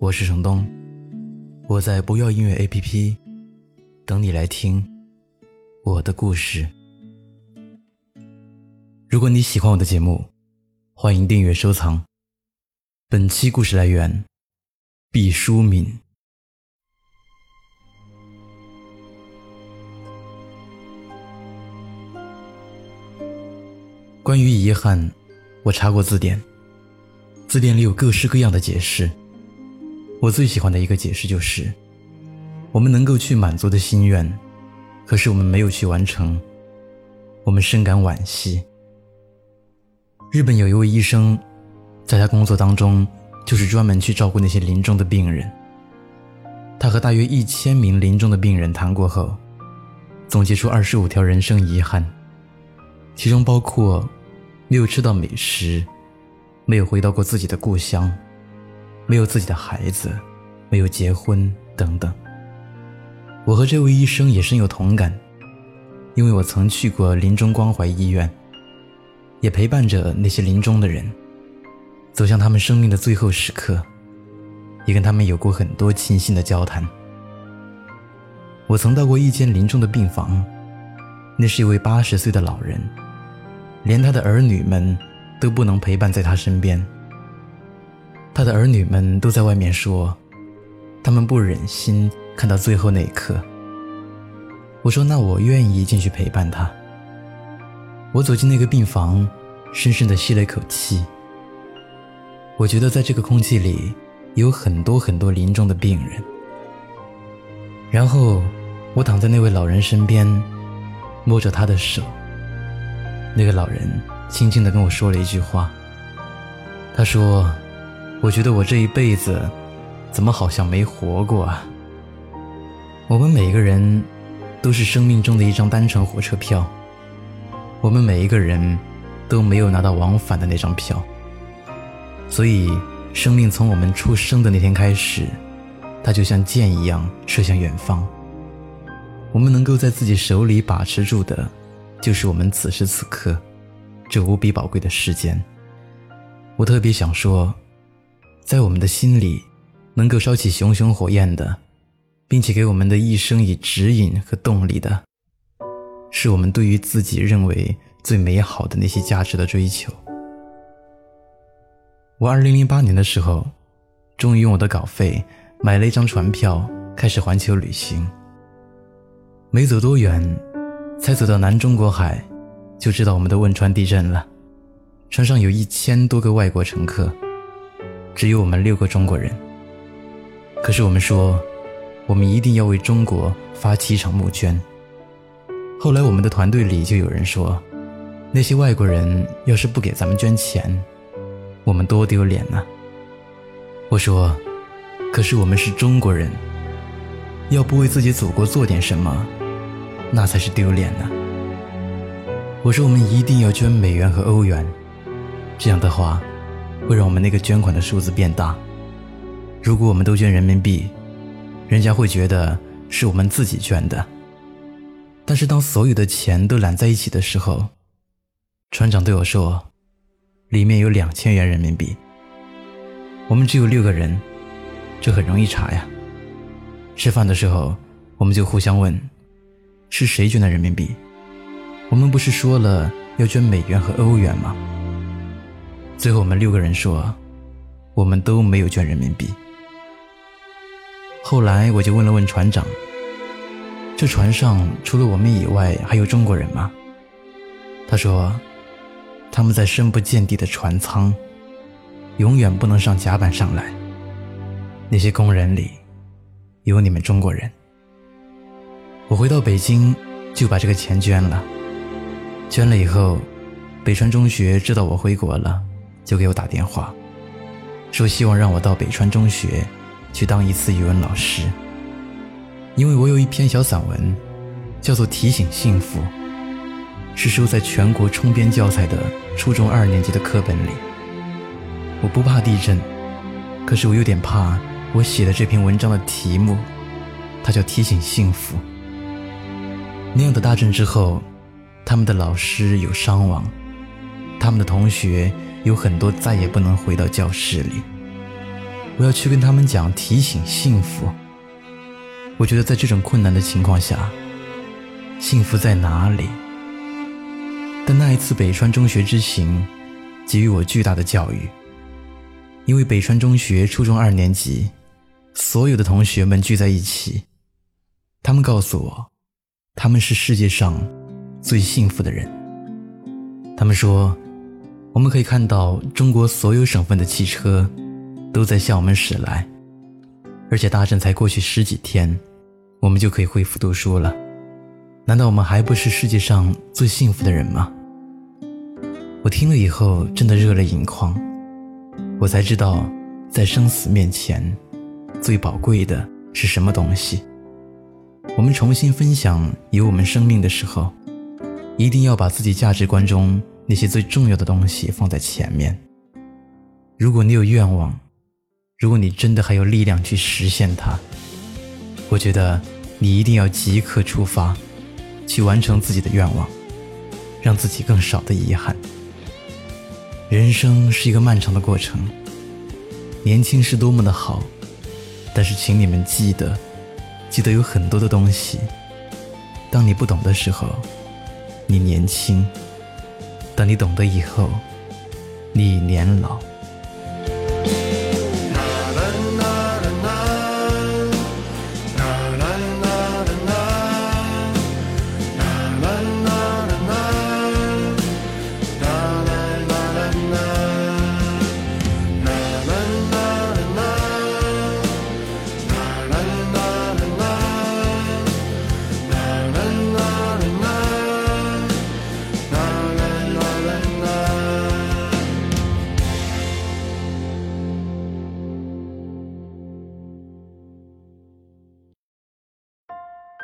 我是程东，我在不要音乐 APP 等你来听我的故事。如果你喜欢我的节目，欢迎订阅收藏。本期故事来源毕淑敏。关于遗憾，我查过字典，字典里有各式各样的解释。我最喜欢的一个解释就是：我们能够去满足的心愿，可是我们没有去完成，我们深感惋惜。日本有一位医生，在他工作当中就是专门去照顾那些临终的病人。他和大约一千名临终的病人谈过后，总结出二十五条人生遗憾，其中包括没有吃到美食，没有回到过自己的故乡。没有自己的孩子，没有结婚等等。我和这位医生也深有同感，因为我曾去过临终关怀医院，也陪伴着那些临终的人，走向他们生命的最后时刻，也跟他们有过很多倾心的交谈。我曾到过一间临终的病房，那是一位八十岁的老人，连他的儿女们都不能陪伴在他身边。他的儿女们都在外面说，他们不忍心看到最后那一刻。我说：“那我愿意进去陪伴他。”我走进那个病房，深深的吸了一口气。我觉得在这个空气里有很多很多临终的病人。然后我躺在那位老人身边，摸着他的手。那个老人轻轻的跟我说了一句话。他说。我觉得我这一辈子，怎么好像没活过啊？我们每一个人都是生命中的一张单程火车票，我们每一个人都没有拿到往返的那张票。所以，生命从我们出生的那天开始，它就像箭一样射向远方。我们能够在自己手里把持住的，就是我们此时此刻这无比宝贵的时间。我特别想说。在我们的心里，能够烧起熊熊火焰的，并且给我们的一生以指引和动力的，是我们对于自己认为最美好的那些价值的追求。我二零零八年的时候，终于用我的稿费买了一张船票，开始环球旅行。没走多远，才走到南中国海，就知道我们的汶川地震了。船上有一千多个外国乘客。只有我们六个中国人。可是我们说，我们一定要为中国发起一场募捐。后来我们的团队里就有人说，那些外国人要是不给咱们捐钱，我们多丢脸呐。我说，可是我们是中国人，要不为自己祖国做点什么，那才是丢脸呢。我说我们一定要捐美元和欧元，这样的话。会让我们那个捐款的数字变大。如果我们都捐人民币，人家会觉得是我们自己捐的。但是当所有的钱都揽在一起的时候，船长对我说：“里面有两千元人民币。”我们只有六个人，这很容易查呀。吃饭的时候，我们就互相问：“是谁捐的人民币？”我们不是说了要捐美元和欧元吗？最后，我们六个人说，我们都没有捐人民币。后来，我就问了问船长：“这船上除了我们以外，还有中国人吗？”他说：“他们在深不见底的船舱，永远不能上甲板上来。那些工人里，有你们中国人。”我回到北京，就把这个钱捐了。捐了以后，北川中学知道我回国了。就给我打电话，说希望让我到北川中学去当一次语文老师，因为我有一篇小散文，叫做《提醒幸福》，是收在全国冲编教材的初中二年级的课本里。我不怕地震，可是我有点怕我写的这篇文章的题目，它叫《提醒幸福》。那样的大震之后，他们的老师有伤亡，他们的同学有很多再也不能回到教室里。我要去跟他们讲提醒幸福。我觉得在这种困难的情况下，幸福在哪里？但那一次北川中学之行，给予我巨大的教育。因为北川中学初中二年级，所有的同学们聚在一起，他们告诉我。他们是世界上最幸福的人。他们说，我们可以看到中国所有省份的汽车都在向我们驶来，而且大震才过去十几天，我们就可以恢复读书了。难道我们还不是世界上最幸福的人吗？我听了以后真的热泪盈眶，我才知道，在生死面前，最宝贵的是什么东西。我们重新分享有我们生命的时候，一定要把自己价值观中那些最重要的东西放在前面。如果你有愿望，如果你真的还有力量去实现它，我觉得你一定要即刻出发，去完成自己的愿望，让自己更少的遗憾。人生是一个漫长的过程，年轻是多么的好，但是请你们记得。记得有很多的东西，当你不懂的时候，你年轻；当你懂得以后，你年老。